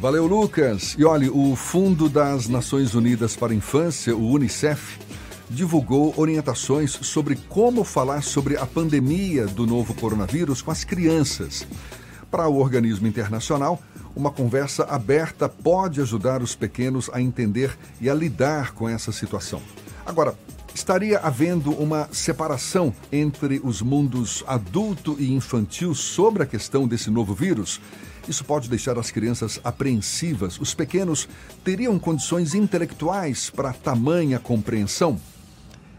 Valeu, Lucas. E olha, o Fundo das Nações Unidas para a Infância, o UNICEF, divulgou orientações sobre como falar sobre a pandemia do novo coronavírus com as crianças. Para o organismo internacional, uma conversa aberta pode ajudar os pequenos a entender e a lidar com essa situação. Agora, estaria havendo uma separação entre os mundos adulto e infantil sobre a questão desse novo vírus? Isso pode deixar as crianças apreensivas. Os pequenos teriam condições intelectuais para tamanha compreensão?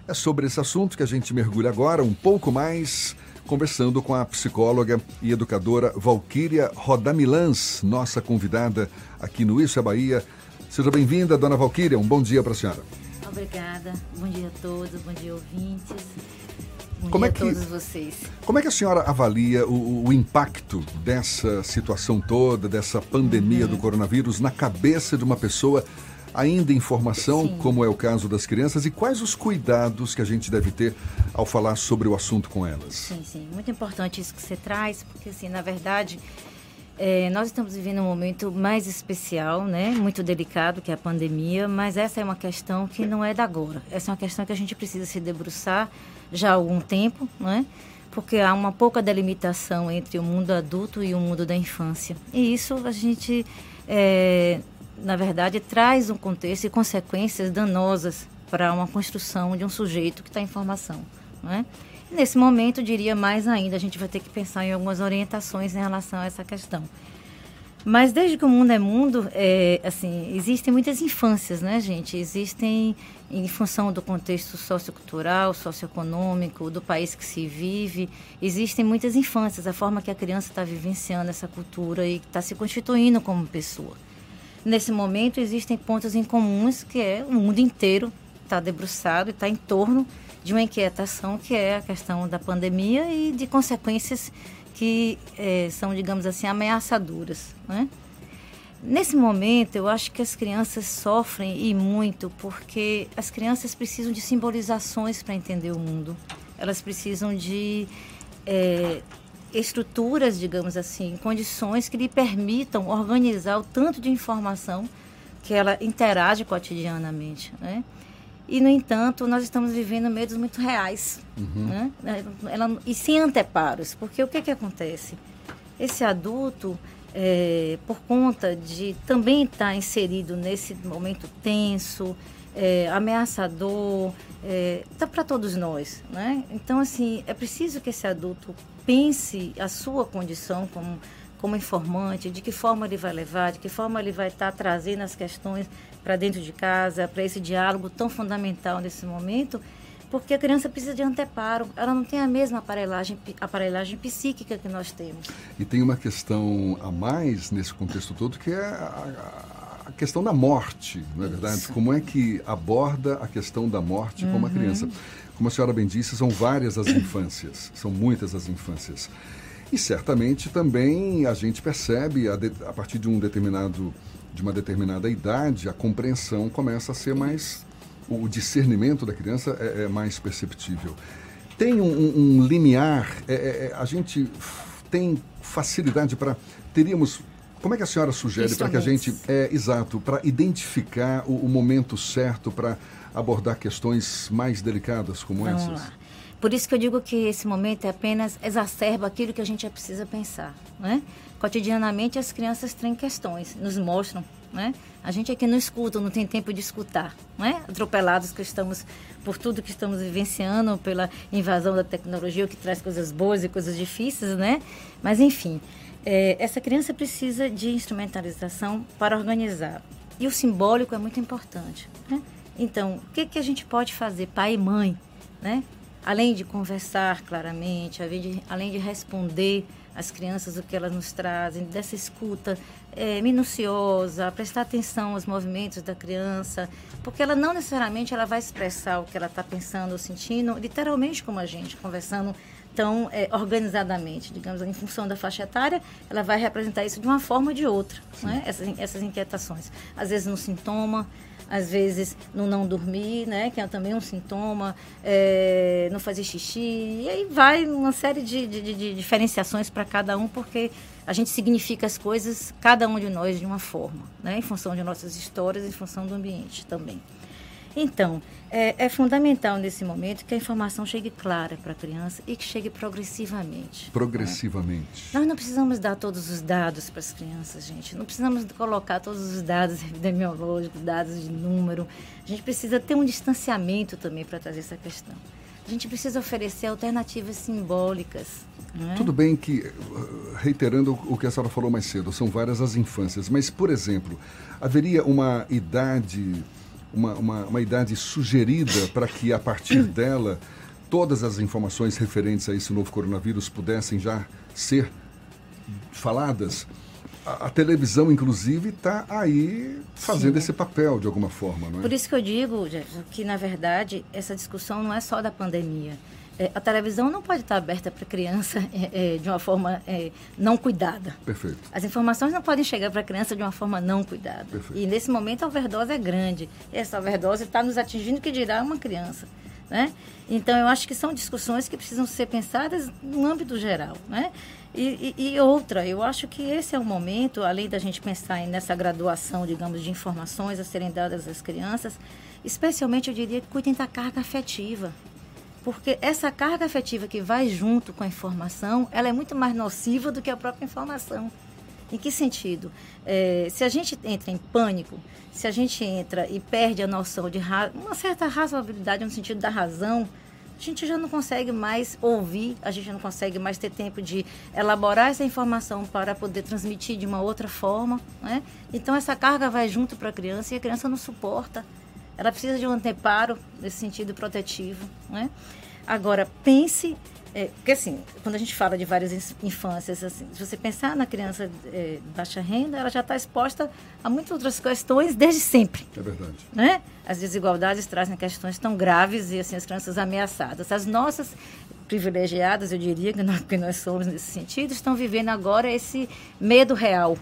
É sobre esse assunto que a gente mergulha agora um pouco mais, conversando com a psicóloga e educadora Valquíria Rodamilans, nossa convidada aqui no Isso é Bahia. Seja bem-vinda, dona Valquíria. Um bom dia para a senhora. Obrigada. Bom dia a todos, bom dia ouvintes. Bom como dia é que, a todos vocês. Como é que a senhora avalia o, o impacto dessa situação toda, dessa pandemia uhum. do coronavírus na cabeça de uma pessoa ainda em formação, Sim. como é o caso das crianças, e quais os cuidados que a gente deve ter ao falar sobre o assunto com elas? Sim, sim. Muito importante isso que você traz, porque, assim, na verdade, é, nós estamos vivendo um momento mais especial, né? Muito delicado, que é a pandemia, mas essa é uma questão que não é da agora. Essa é uma questão que a gente precisa se debruçar já há algum tempo, né? Porque há uma pouca delimitação entre o mundo adulto e o mundo da infância. E isso a gente é, na verdade, traz um contexto e consequências danosas para uma construção de um sujeito que está em formação. Né? Nesse momento, diria mais ainda, a gente vai ter que pensar em algumas orientações em relação a essa questão. Mas desde que o mundo é mundo, é, assim, existem muitas infâncias, né, gente? Existem, em função do contexto sociocultural, socioeconômico, do país que se vive, existem muitas infâncias, a forma que a criança está vivenciando essa cultura e está se constituindo como pessoa. Nesse momento existem pontos em comuns que é o mundo inteiro está debruçado e está em torno de uma inquietação que é a questão da pandemia e de consequências que é, são, digamos assim, ameaçadoras. Né? Nesse momento, eu acho que as crianças sofrem e muito porque as crianças precisam de simbolizações para entender o mundo. Elas precisam de é, estruturas, digamos assim, condições que lhe permitam organizar o tanto de informação que ela interage cotidianamente, né? E, no entanto, nós estamos vivendo medos muito reais, uhum. né? Ela, e sem anteparos, porque o que, que acontece? Esse adulto, é, por conta de também estar inserido nesse momento tenso, é, ameaçador, está é, para todos nós, né? Então, assim, é preciso que esse adulto pense a sua condição como, como informante, de que forma ele vai levar, de que forma ele vai estar tá trazendo as questões para dentro de casa, para esse diálogo tão fundamental nesse momento, porque a criança precisa de anteparo, ela não tem a mesma aparelhagem, aparelhagem psíquica que nós temos. E tem uma questão a mais nesse contexto todo, que é a, a questão da morte, não é Isso. verdade? Como é que aborda a questão da morte uhum. com uma criança? Como a senhora bem disse, são várias as infâncias, são muitas as infâncias. E certamente também a gente percebe, a, de, a partir de um determinado de uma determinada idade, a compreensão começa a ser mais. O discernimento da criança é, é mais perceptível. Tem um, um limiar, é, é, é a gente tem facilidade para. Teríamos. Como é que a senhora sugere para que a gente. É, exato, para identificar o, o momento certo para abordar questões mais delicadas como Vamos essas? Lá. Por isso que eu digo que esse momento é apenas exacerba aquilo que a gente precisa pensar, né? Cotidianamente as crianças têm questões, nos mostram, né? A gente aqui não escuta, não tem tempo de escutar, né? Atropelados que estamos por tudo que estamos vivenciando, pela invasão da tecnologia, que traz coisas boas e coisas difíceis, né? Mas enfim, é, essa criança precisa de instrumentalização para organizar. E o simbólico é muito importante, né? Então, o que, que a gente pode fazer, pai e mãe, né? Além de conversar claramente, além de, além de responder às crianças o que elas nos trazem, dessa escuta é, minuciosa, prestar atenção aos movimentos da criança, porque ela não necessariamente ela vai expressar o que ela está pensando ou sentindo, literalmente como a gente, conversando tão é, organizadamente, digamos, em função da faixa etária, ela vai representar isso de uma forma ou de outra, né? essas, essas inquietações. Às vezes no sintoma, às vezes no não dormir, né, que é também um sintoma, é, não fazer xixi, e aí vai uma série de, de, de diferenciações para cada um, porque a gente significa as coisas, cada um de nós, de uma forma, né? em função de nossas histórias, em função do ambiente também. Então, é, é, fundamental nesse momento que a informação chegue clara para a criança e que chegue progressivamente. Progressivamente. Né? Nós não precisamos dar todos os dados para as crianças, gente. Não precisamos colocar todos os dados epidemiológicos, dados de número. A gente precisa ter um distanciamento também para trazer essa questão. A gente precisa oferecer alternativas simbólicas. É? Tudo bem que, reiterando o que a senhora falou mais cedo, são várias as infâncias, mas, por exemplo, haveria uma idade uma, uma, uma idade sugerida para que, a partir dela, todas as informações referentes a esse novo coronavírus pudessem já ser faladas? A, a televisão, inclusive, está aí fazendo Sim. esse papel de alguma forma, não é? Por isso que eu digo que, na verdade, essa discussão não é só da pandemia é, a televisão não pode estar aberta para a criança é, é, de uma forma é, não cuidada. Perfeito. As informações não podem chegar para a criança de uma forma não cuidada. Perfeito. E nesse momento a overdose é grande. Essa overdose está nos atingindo que dirá uma criança. Né? Então eu acho que são discussões que precisam ser pensadas no âmbito geral. Né? E, e, e, outra, eu acho que esse é o momento, além da gente pensar nessa graduação, digamos, de informações a serem dadas às crianças, especialmente eu diria que cuidem da carga afetiva. Porque essa carga afetiva que vai junto com a informação, ela é muito mais nociva do que a própria informação. Em que sentido? É, se a gente entra em pânico, se a gente entra e perde a noção de uma certa razoabilidade no sentido da razão, a gente já não consegue mais ouvir, a gente não consegue mais ter tempo de elaborar essa informação para poder transmitir de uma outra forma. Né? Então, essa carga vai junto para a criança e a criança não suporta ela precisa de um anteparo nesse sentido protetivo. Né? Agora, pense é, porque assim, quando a gente fala de várias infâncias, assim, se você pensar na criança é, de baixa renda, ela já está exposta a muitas outras questões desde sempre. É verdade. Né? As desigualdades trazem questões tão graves e assim, as crianças ameaçadas. As nossas privilegiadas, eu diria que nós, que nós somos nesse sentido, estão vivendo agora esse medo real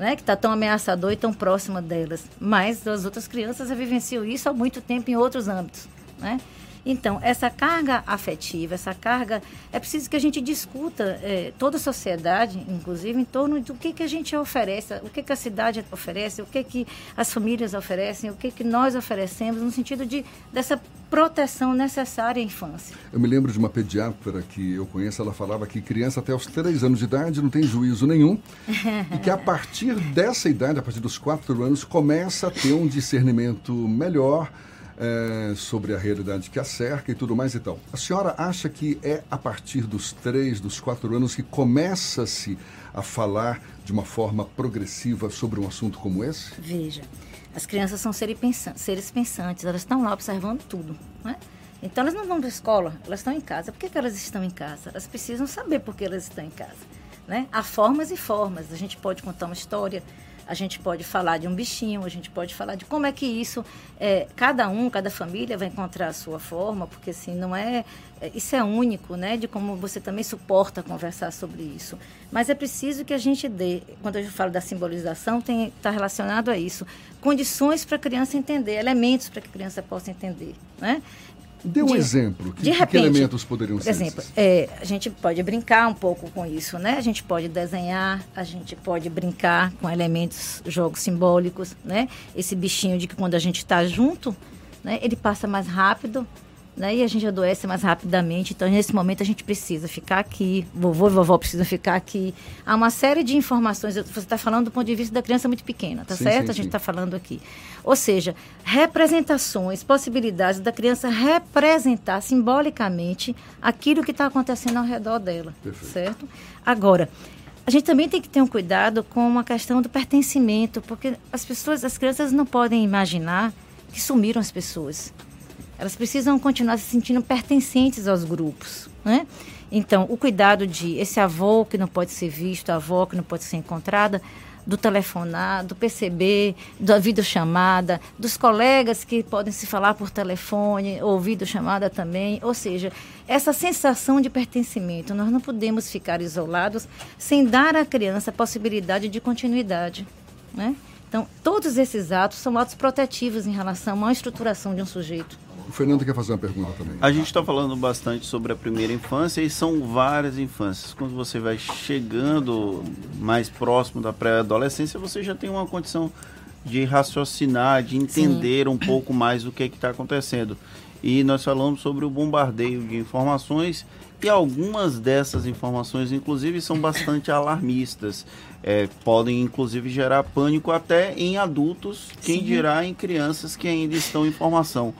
né, que está tão ameaçador e tão próxima delas. Mas as outras crianças vivenciam isso há muito tempo em outros âmbitos. Né? Então, essa carga afetiva, essa carga. É preciso que a gente discuta, é, toda a sociedade, inclusive, em torno do que, que a gente oferece, o que, que a cidade oferece, o que, que as famílias oferecem, o que, que nós oferecemos, no sentido de, dessa proteção necessária à infância. Eu me lembro de uma pediatra que eu conheço, ela falava que criança até os três anos de idade não tem juízo nenhum e que a partir dessa idade, a partir dos quatro anos, começa a ter um discernimento melhor é, sobre a realidade que a cerca e tudo mais e tal. A senhora acha que é a partir dos três, dos quatro anos que começa-se a falar de uma forma progressiva sobre um assunto como esse? Veja, as crianças são seres pensantes, seres pensantes elas estão lá observando tudo, né? Então elas não vão para a escola, elas estão em casa. Por que, que elas estão em casa? Elas precisam saber por que elas estão em casa. Né? Há formas e formas. A gente pode contar uma história, a gente pode falar de um bichinho, a gente pode falar de como é que isso, é, cada um, cada família vai encontrar a sua forma, porque assim, não é, é, isso é único, né, de como você também suporta conversar sobre isso. Mas é preciso que a gente dê, quando eu falo da simbolização, está relacionado a isso, condições para a criança entender, elementos para que a criança possa entender, né? Dê um de, exemplo. Que, de repente, que elementos poderiam ser? Por exemplo, é, a gente pode brincar um pouco com isso, né? A gente pode desenhar, a gente pode brincar com elementos, jogos simbólicos, né? Esse bichinho de que quando a gente está junto, né? Ele passa mais rápido, né? E a gente adoece mais rapidamente. Então, nesse momento, a gente precisa ficar aqui. Vovô e vovó precisam ficar aqui. Há uma série de informações. Você está falando do ponto de vista da criança muito pequena, tá sim, certo? Sim, a gente está falando aqui. Ou seja, representações, possibilidades da criança representar simbolicamente aquilo que está acontecendo ao redor dela, Perfeito. certo? Agora, a gente também tem que ter um cuidado com a questão do pertencimento, porque as pessoas, as crianças não podem imaginar que sumiram as pessoas. Elas precisam continuar se sentindo pertencentes aos grupos, né? Então, o cuidado de esse avô que não pode ser visto, a avó que não pode ser encontrada, do telefonar, do perceber, da videochamada, dos colegas que podem se falar por telefone ou videochamada também. Ou seja, essa sensação de pertencimento. Nós não podemos ficar isolados sem dar à criança a possibilidade de continuidade. Né? Então, todos esses atos são atos protetivos em relação à estruturação de um sujeito. O Fernando quer fazer uma pergunta também. A gente está falando bastante sobre a primeira infância e são várias infâncias. Quando você vai chegando mais próximo da pré-adolescência, você já tem uma condição de raciocinar, de entender Sim. um pouco mais o que é está acontecendo. E nós falamos sobre o bombardeio de informações e algumas dessas informações, inclusive, são bastante alarmistas. É, podem, inclusive, gerar pânico até em adultos, quem Sim. dirá em crianças que ainda estão em formação.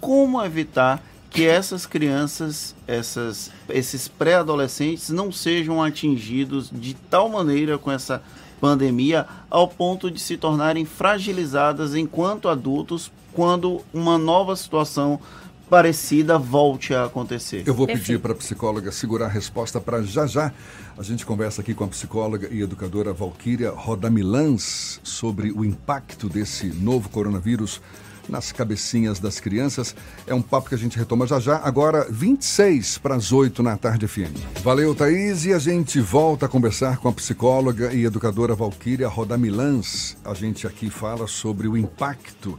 Como evitar que essas crianças, essas, esses pré-adolescentes, não sejam atingidos de tal maneira com essa pandemia ao ponto de se tornarem fragilizadas enquanto adultos quando uma nova situação parecida volte a acontecer. Eu vou pedir para a psicóloga segurar a resposta para já já. A gente conversa aqui com a psicóloga e educadora Valquíria Rodamilans sobre o impacto desse novo coronavírus nas cabecinhas das crianças. É um papo que a gente retoma já já, agora 26 para as 8 na tarde FM. Valeu, Thaís, e a gente volta a conversar com a psicóloga e educadora Valquíria Rodamilans. A gente aqui fala sobre o impacto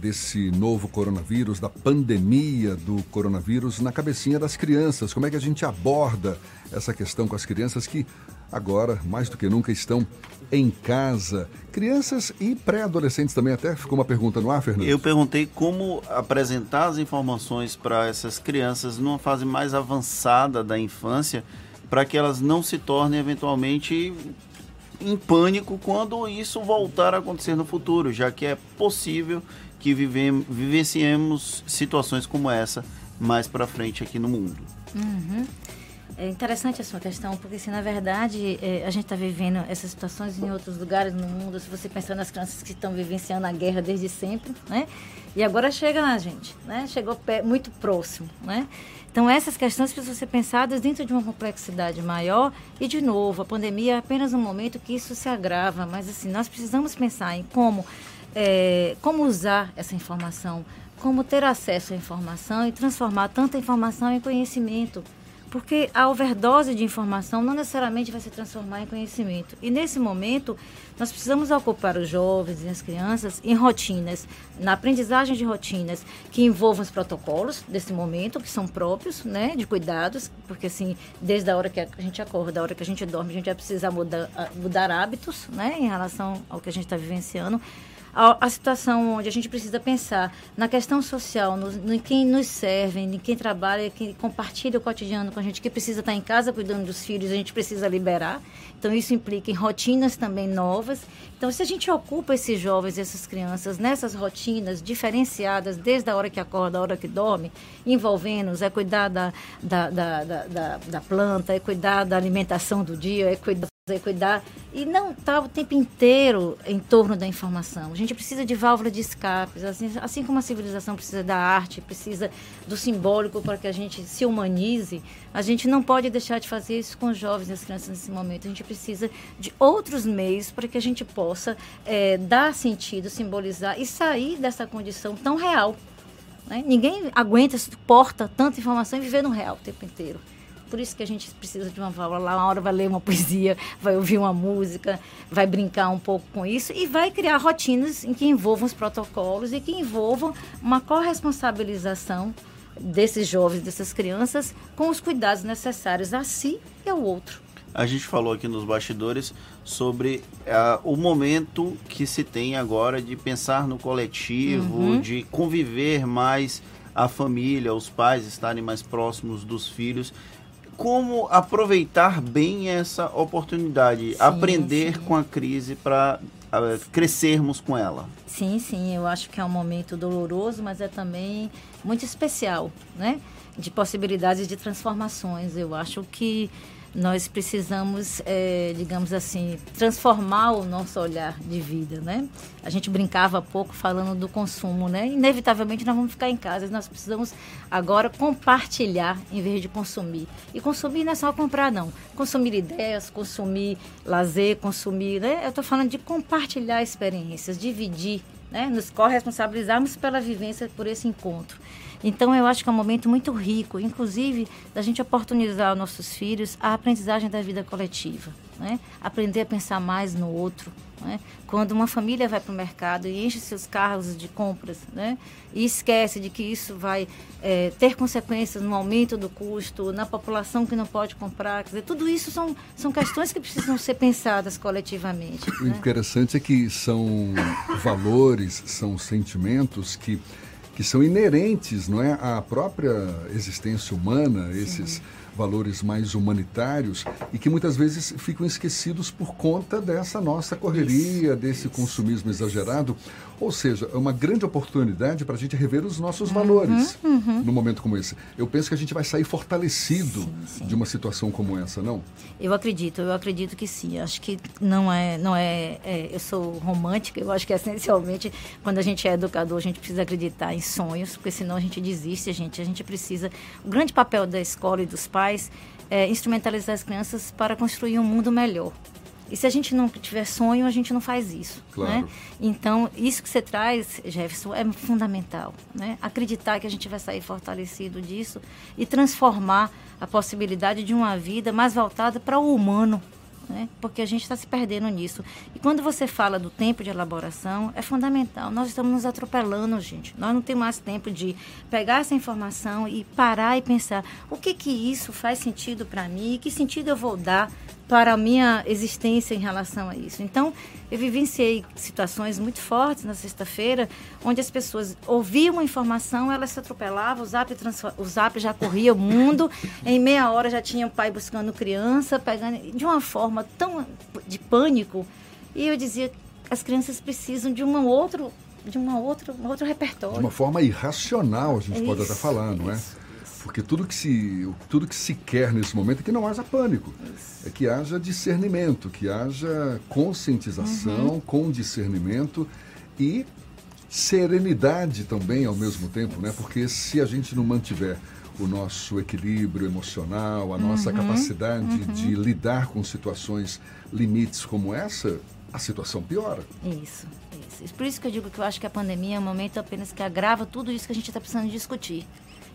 desse novo coronavírus, da pandemia do coronavírus na cabecinha das crianças. Como é que a gente aborda essa questão com as crianças que agora, mais do que nunca, estão em casa. Crianças e pré-adolescentes também, até ficou uma pergunta no ar, Fernando? Eu perguntei como apresentar as informações para essas crianças numa fase mais avançada da infância, para que elas não se tornem eventualmente em pânico quando isso voltar a acontecer no futuro, já que é possível que vivemos, vivenciemos situações como essa mais para frente aqui no mundo. Uhum. É interessante a sua questão, porque se na verdade é, a gente está vivendo essas situações em outros lugares no mundo, se você pensar nas crianças que estão vivenciando a guerra desde sempre, né? E agora chega na gente, né? Chegou muito próximo, né? Então essas questões precisam ser pensadas dentro de uma complexidade maior e de novo, a pandemia é apenas um momento que isso se agrava, mas assim, nós precisamos pensar em como é, como usar essa informação, como ter acesso à informação e transformar tanta informação em conhecimento. Porque a overdose de informação não necessariamente vai se transformar em conhecimento. E nesse momento, nós precisamos ocupar os jovens e as crianças em rotinas, na aprendizagem de rotinas que envolvam os protocolos desse momento, que são próprios, né, de cuidados, porque assim, desde a hora que a gente acorda, da hora que a gente dorme, a gente vai precisar mudar, mudar hábitos, né, em relação ao que a gente está vivenciando a, a, situação onde a gente precisa pensar na questão social, no, no quem nos serve, em quem trabalha, quem compartilha o cotidiano com a gente, que precisa estar em casa cuidando dos filhos, a gente precisa liberar. Então, isso implica em rotinas também novas. Então, se a gente ocupa esses jovens e essas crianças nessas rotinas diferenciadas, desde a hora que acorda, a hora que dorme, envolvendo-os, é cuidar da, da, da, da, da planta, é cuidar da alimentação do dia, é cuidar cuidar e não estar tá o tempo inteiro em torno da informação. A gente precisa de válvula de escapes, assim, assim como a civilização precisa da arte, precisa do simbólico para que a gente se humanize, a gente não pode deixar de fazer isso com os jovens e as crianças nesse momento. A gente precisa de outros meios para que a gente possa é, dar sentido, simbolizar e sair dessa condição tão real. Né? Ninguém aguenta, suporta tanta informação e viver no real o tempo inteiro. Por isso que a gente precisa de uma válvula lá, uma hora vai ler uma poesia, vai ouvir uma música, vai brincar um pouco com isso e vai criar rotinas em que envolvam os protocolos e que envolvam uma corresponsabilização desses jovens, dessas crianças, com os cuidados necessários a si e ao outro. A gente falou aqui nos bastidores sobre uh, o momento que se tem agora de pensar no coletivo, uhum. de conviver mais a família, os pais estarem mais próximos dos filhos como aproveitar bem essa oportunidade, sim, aprender sim. com a crise para uh, crescermos com ela. Sim, sim, eu acho que é um momento doloroso, mas é também muito especial, né? De possibilidades de transformações. Eu acho que nós precisamos, é, digamos assim, transformar o nosso olhar de vida, né? A gente brincava há pouco falando do consumo, né? Inevitavelmente nós vamos ficar em casa, nós precisamos agora compartilhar em vez de consumir. E consumir não é só comprar, não. Consumir ideias, consumir lazer, consumir, né? Eu estou falando de compartilhar experiências, dividir, né? Nos corresponsabilizarmos pela vivência por esse encontro. Então, eu acho que é um momento muito rico, inclusive, da gente oportunizar aos nossos filhos a aprendizagem da vida coletiva. Né? Aprender a pensar mais no outro, Né? Quando uma família vai para o mercado e enche seus carros de compras né? e esquece de que isso vai é, ter consequências no aumento do custo, na população que não pode comprar, quer dizer, tudo isso são, são questões que precisam ser pensadas coletivamente. O né? interessante é que são valores, são sentimentos que que são inerentes não é, à própria existência humana, esses Sim valores mais humanitários e que muitas vezes ficam esquecidos por conta dessa nossa correria, desse consumismo exagerado. Ou seja, é uma grande oportunidade para a gente rever os nossos uhum, valores uhum. num momento como esse. Eu penso que a gente vai sair fortalecido sim, sim. de uma situação como essa, não? Eu acredito, eu acredito que sim. Acho que não é, não é, é, eu sou romântica. Eu acho que essencialmente quando a gente é educador a gente precisa acreditar em sonhos, porque senão a gente desiste. A gente, a gente precisa. O grande papel da escola e dos pais é instrumentalizar as crianças para construir um mundo melhor. E se a gente não tiver sonho, a gente não faz isso. Claro. Né? Então, isso que você traz, Jefferson, é fundamental. Né? Acreditar que a gente vai sair fortalecido disso e transformar a possibilidade de uma vida mais voltada para o humano, né? porque a gente está se perdendo nisso. E quando você fala do tempo de elaboração, é fundamental. Nós estamos nos atropelando, gente. Nós não temos mais tempo de pegar essa informação e parar e pensar o que que isso faz sentido para mim, que sentido eu vou dar para a minha existência em relação a isso. Então, eu vivenciei situações muito fortes na sexta-feira, onde as pessoas ouviam uma informação, elas se atropelavam, o zap, o zap já corria o mundo, em meia hora já tinha o pai buscando criança, pegando de uma forma tão de pânico. E eu dizia, as crianças precisam de um outro de uma outra, um outro repertório. De uma forma irracional, a gente isso, pode até falar, não é? Porque tudo que, se, tudo que se quer nesse momento é que não haja pânico. Isso. É que haja discernimento, que haja conscientização uhum. com discernimento e serenidade também ao mesmo tempo, né? Porque se a gente não mantiver o nosso equilíbrio emocional, a nossa uhum, capacidade uhum. de lidar com situações limites como essa, a situação piora. Isso, isso. Por isso que eu digo que eu acho que a pandemia é um momento apenas que agrava tudo isso que a gente está precisando discutir.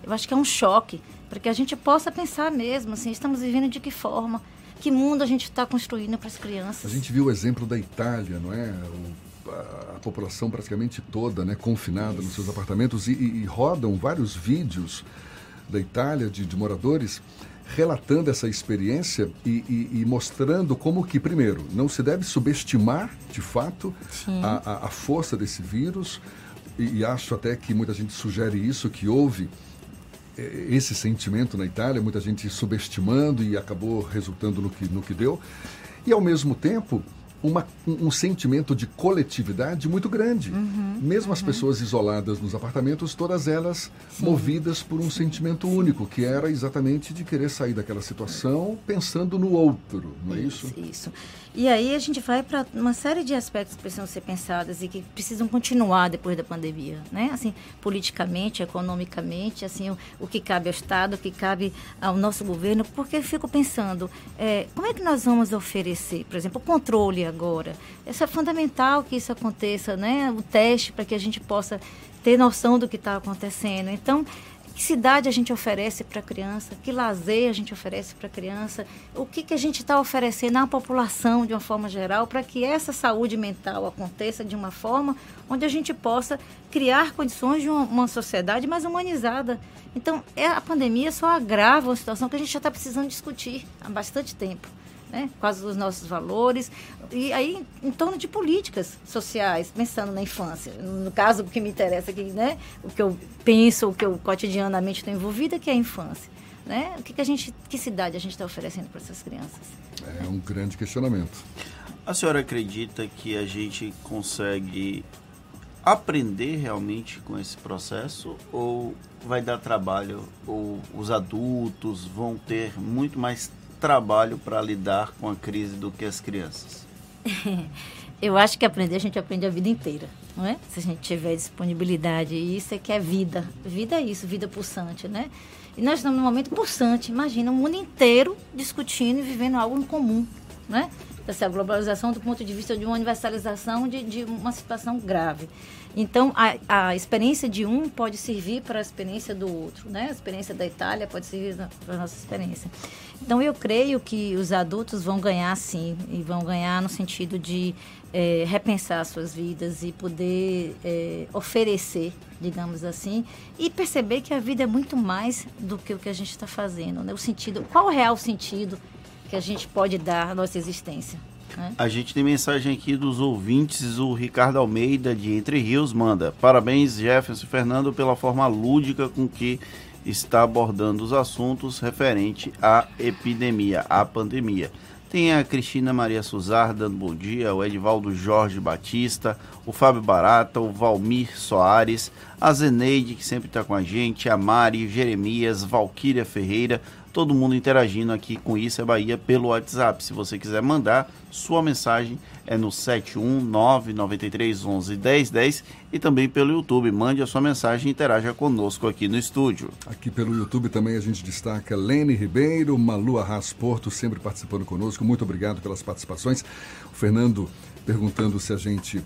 Eu acho que é um choque para que a gente possa pensar mesmo, assim, estamos vivendo de que forma, que mundo a gente está construindo para as crianças. A gente viu o exemplo da Itália, não é? O, a, a, população praticamente toda, né, confinada Isso. nos seus apartamentos e, e, e, rodam vários vídeos da Itália de, de moradores relatando essa experiência e, e, e, mostrando como que, primeiro, não se deve subestimar, de fato, a, a, a, força desse vírus, e, e, acho até que muita gente sugere isso, que houve esse sentimento na Itália, muita gente subestimando e acabou resultando no que, no que deu. E, ao mesmo tempo, uma, um, sentimento de coletividade muito grande. Uhum, Mesmo uhum. as pessoas isoladas nos apartamentos, todas elas Sim. movidas por um sentimento único, que era exatamente de querer sair daquela situação pensando no outro, não é isso? Isso. isso. E aí a gente vai para uma série de aspectos que precisam ser pensados e que precisam continuar depois da pandemia, né? Assim, politicamente, economicamente, assim, o, o que cabe ao Estado, o que cabe ao nosso governo, porque eu fico pensando, é, como é que nós vamos oferecer, por exemplo, o controle agora? Isso é fundamental que isso aconteça, né? O teste para que a gente possa ter noção do que está acontecendo. Então, que cidade a gente oferece para a criança, que lazer a gente oferece para a criança, o que, que a gente está oferecendo à população de uma forma geral para que essa saúde mental aconteça de uma forma onde a gente possa criar condições de uma, uma sociedade mais humanizada. Então, é, a pandemia só agrava uma situação que a gente já está precisando discutir há bastante tempo né? quais os nossos valores, e aí em torno de políticas sociais, pensando na infância. No caso, o que me interessa aqui, né? o que eu penso, o que eu cotidianamente estou envolvida, que é a infância. Né? O que, que, a gente, que cidade a gente está oferecendo para essas crianças? É um grande questionamento. A senhora acredita que a gente consegue aprender realmente com esse processo ou vai dar trabalho ou os adultos vão ter muito mais trabalho para lidar com a crise do que as crianças? Eu acho que aprender a gente aprende a vida inteira, não é? Se a gente tiver disponibilidade, e isso é que é vida. Vida é isso, vida pulsante, né? E nós estamos num momento pulsante. Imagina o mundo inteiro discutindo e vivendo algo em comum, né? Essa globalização do ponto de vista de uma universalização de, de uma situação grave. Então, a, a experiência de um pode servir para a experiência do outro, né? A experiência da Itália pode servir para a nossa experiência. Então, eu creio que os adultos vão ganhar, sim, e vão ganhar no sentido de é, repensar suas vidas e poder é, oferecer, digamos assim, e perceber que a vida é muito mais do que o que a gente está fazendo. Né? O sentido, qual o real sentido que a gente pode dar à nossa existência? A gente tem mensagem aqui dos ouvintes. O Ricardo Almeida, de Entre Rios, manda: Parabéns, Jefferson Fernando, pela forma lúdica com que está abordando os assuntos referente à epidemia, à pandemia. Tem a Cristina Maria Suzar dando bom dia, o Edivaldo Jorge Batista, o Fábio Barata, o Valmir Soares, a Zeneide, que sempre está com a gente, a Mari, Jeremias, Valquíria Ferreira, todo mundo interagindo aqui com Isso é Bahia pelo WhatsApp. Se você quiser mandar sua mensagem, é no 71993111010 e também pelo YouTube. Mande a sua mensagem e interaja conosco aqui no estúdio. Aqui pelo YouTube também a gente destaca Lene Ribeiro, Malu Arras Porto, sempre participando conosco. Muito obrigado pelas participações. O Fernando perguntando se a gente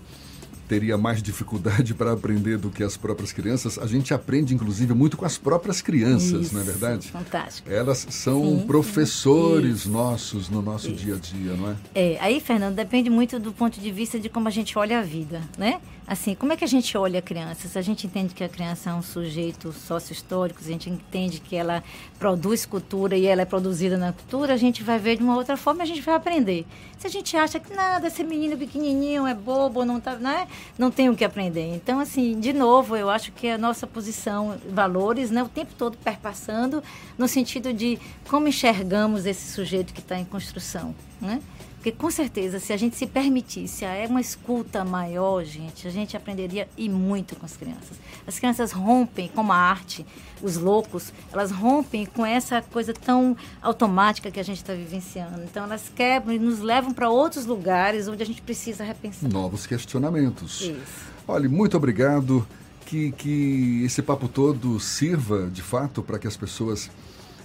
teria mais dificuldade para aprender do que as próprias crianças, a gente aprende, inclusive, muito com as próprias crianças, Isso, não é verdade? Fantástico. Elas são sim, professores sim. nossos no nosso Isso. dia a dia, não é? É, aí, Fernando, depende muito do ponto de vista de como a gente olha a vida, né? Assim, como é que a gente olha a criança? Se a gente entende que a criança é um sujeito sócio-histórico, se a gente entende que ela produz cultura e ela é produzida na cultura, a gente vai ver de uma outra forma a gente vai aprender. Se a gente acha que nada, esse menino pequenininho é bobo, não, tá, né? não tem o que aprender. Então, assim, de novo, eu acho que a nossa posição, valores, né, o tempo todo perpassando no sentido de como enxergamos esse sujeito que está em construção, né? Porque com certeza, se a gente se permitisse é uma escuta maior, gente, a gente aprenderia e muito com as crianças. As crianças rompem, como a arte, os loucos, elas rompem com essa coisa tão automática que a gente está vivenciando. Então elas quebram e nos levam para outros lugares onde a gente precisa repensar. Novos questionamentos. Isso. Olha, muito obrigado. Que, que esse papo todo sirva, de fato, para que as pessoas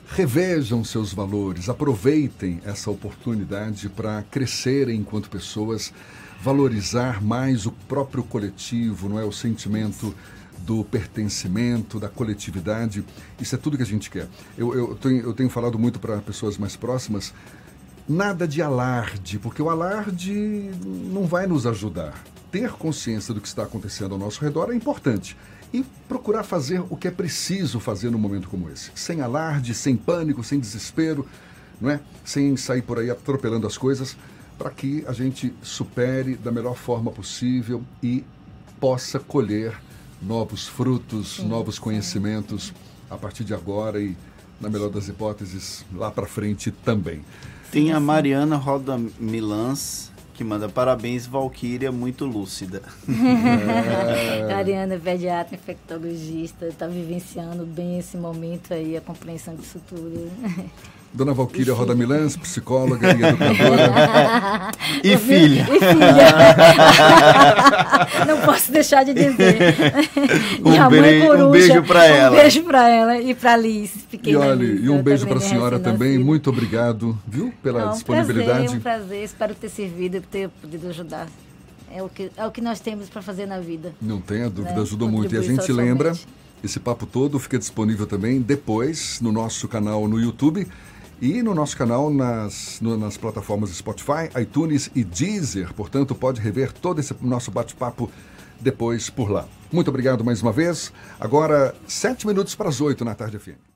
revejam seus valores, aproveitem essa oportunidade para crescerem enquanto pessoas, valorizar mais o próprio coletivo, não é o sentimento do pertencimento, da coletividade. Isso é tudo que a gente quer. Eu, eu, tenho, eu tenho falado muito para pessoas mais próximas, nada de alarde, porque o alarde não vai nos ajudar. Ter consciência do que está acontecendo ao nosso redor é importante e procurar fazer o que é preciso fazer num momento como esse, sem alarde, sem pânico, sem desespero, não é? Sem sair por aí atropelando as coisas, para que a gente supere da melhor forma possível e possa colher novos frutos, sim, novos conhecimentos sim. a partir de agora e na melhor das hipóteses lá para frente também. Tem a Mariana Roda Milans que manda parabéns, Valquíria, muito lúcida. é. Ariana pediatra, infectologista, está vivenciando bem esse momento aí, a compreensão disso tudo. Dona Valquíria Roda Milãs, psicóloga e educadora. e filha. E filha. Não posso deixar de dizer. Um, e a mãe coruja, um beijo para ela. Um beijo para ela e para Liz, E olha, e um beijo para a senhora também. Muito obrigado, viu, pela Não, disponibilidade. Um prazer, um prazer. Espero ter servido e ter podido ajudar. É o que, é o que nós temos para fazer na vida. Não tenha dúvida, né? ajudou muito. E a gente lembra, esse papo todo fica disponível também depois no nosso canal no YouTube e no nosso canal nas, no, nas plataformas Spotify, iTunes e Deezer. Portanto, pode rever todo esse nosso bate-papo depois por lá. Muito obrigado mais uma vez. Agora, sete minutos para as oito na tarde FM.